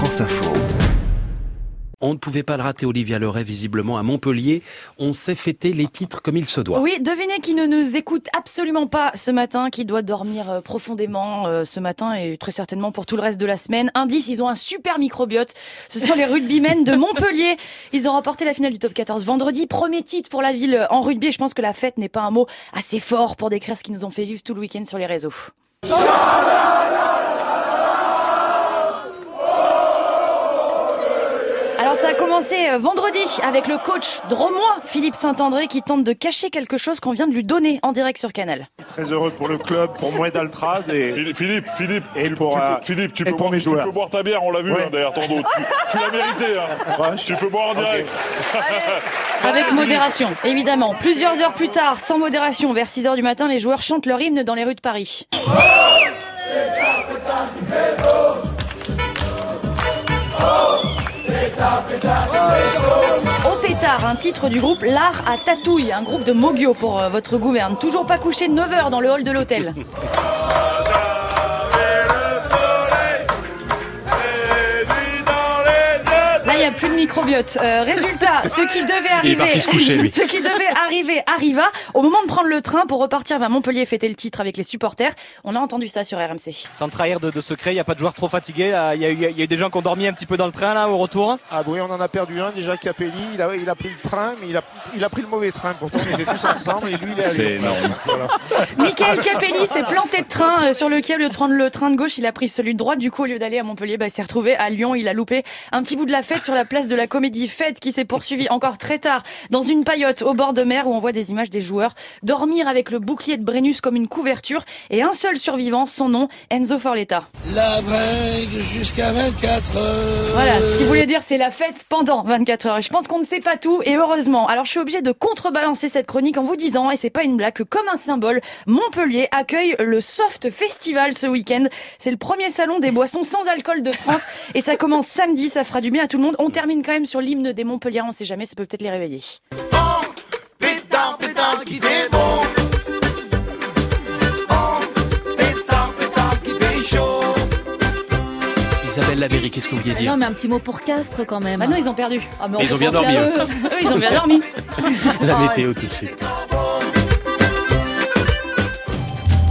France Info. On ne pouvait pas le rater, Olivia Leray, visiblement à Montpellier. On sait fêter les titres comme il se doit. Oui, devinez qui ne nous écoute absolument pas ce matin, qui doit dormir euh, profondément euh, ce matin et très certainement pour tout le reste de la semaine. Indice, ils ont un super microbiote. Ce sont les rugbymen de Montpellier. Ils ont remporté la finale du top 14 vendredi. Premier titre pour la ville en rugby. Et je pense que la fête n'est pas un mot assez fort pour décrire ce qu'ils nous ont fait vivre tout le week-end sur les réseaux. Alors ça a commencé euh, vendredi avec le coach dromois Philippe Saint-André qui tente de cacher quelque chose qu'on vient de lui donner en direct sur Canal. Très heureux pour le club, pour moi d'Altrad et Philippe, Philippe, Et tu, pour, tu euh, peux, Philippe, tu et peux, pour boire, mes tu peux boire ta bière, on l'a vu Ouais. hein, derrière ton dos. Tu, tu l'as mérité. Hein. Ouais, Tu peux boire en direct. Avec modération, évidemment. Plusieurs heures plus tard, sans modération, vers 6 heures du matin, les joueurs chantent leur hymne dans les rues de Paris. Au un titre du groupe L'Art à Tatouille, un groupe de Mogio pour euh, votre gouverne. Toujours pas couché 9 heures dans le hall de l'hôtel. a plus de microbiote. Euh, résultat, ce qui devait arriver, coucher, lui. ce qui devait arriver arriva. Au moment de prendre le train pour repartir vers Montpellier fêter le titre avec les supporters, on a entendu ça sur RMC. Sans trahir de, de secret, il n'y a pas de joueurs trop fatigués. là. Il y, a eu- il y a eu des gens qui ont dormi un petit peu dans le train là au retour? Ah oui, on en a perdu un déjà, Capelli. Il a, il a pris le train, mais il a, il a pris le mauvais train. Pourtant, on était tous ensemble et lui, il est allé. C'est énorme. Voilà. Michael Capelli s'est planté de train euh, sur lequel, au lieu de prendre le train de gauche, il a pris celui de droite. Du coup, au lieu d'aller à Montpellier, bah, il s'est retrouvé à Lyon. Il a loupé un petit bout de la fête sur la place de la Comédie Fête qui s'est poursuivie encore très tard dans une paillote au bord de mer où on voit des images des joueurs dormir avec le bouclier de Brennus comme une couverture et un seul survivant, son nom, Enzo Forletta. La bringue jusqu'à 24 heures. Voilà, ce qu'il voulait dire, c'est la fête pendant 24 heures. Et je pense qu'on ne sait pas tout, et heureusement. Alors, je suis obligée de contrebalancer cette chronique en vous disant, et c'est pas une blague, que comme un symbole, Montpellier accueille le Soft Festival ce week-end. C'est le premier salon des boissons sans alcool de France, et ça commence samedi, ça fera du bien à tout le monde. On termine quand même sur l'hymne des Montpellier, on sait jamais, ça peut peut-être les réveiller. Pétard, pétard qui fait bon. Oh, pétard, pétard qui fait chaud. Isabelle Lavéry, qu'est-ce que vous vouliez dire Non, mais un petit mot pour Castres quand même. Bah non, ils ont perdu. Ah, mais Mais on ils peut ont bien dormi, eux. Eux, ils ont bien dormi. La météo tout de suite.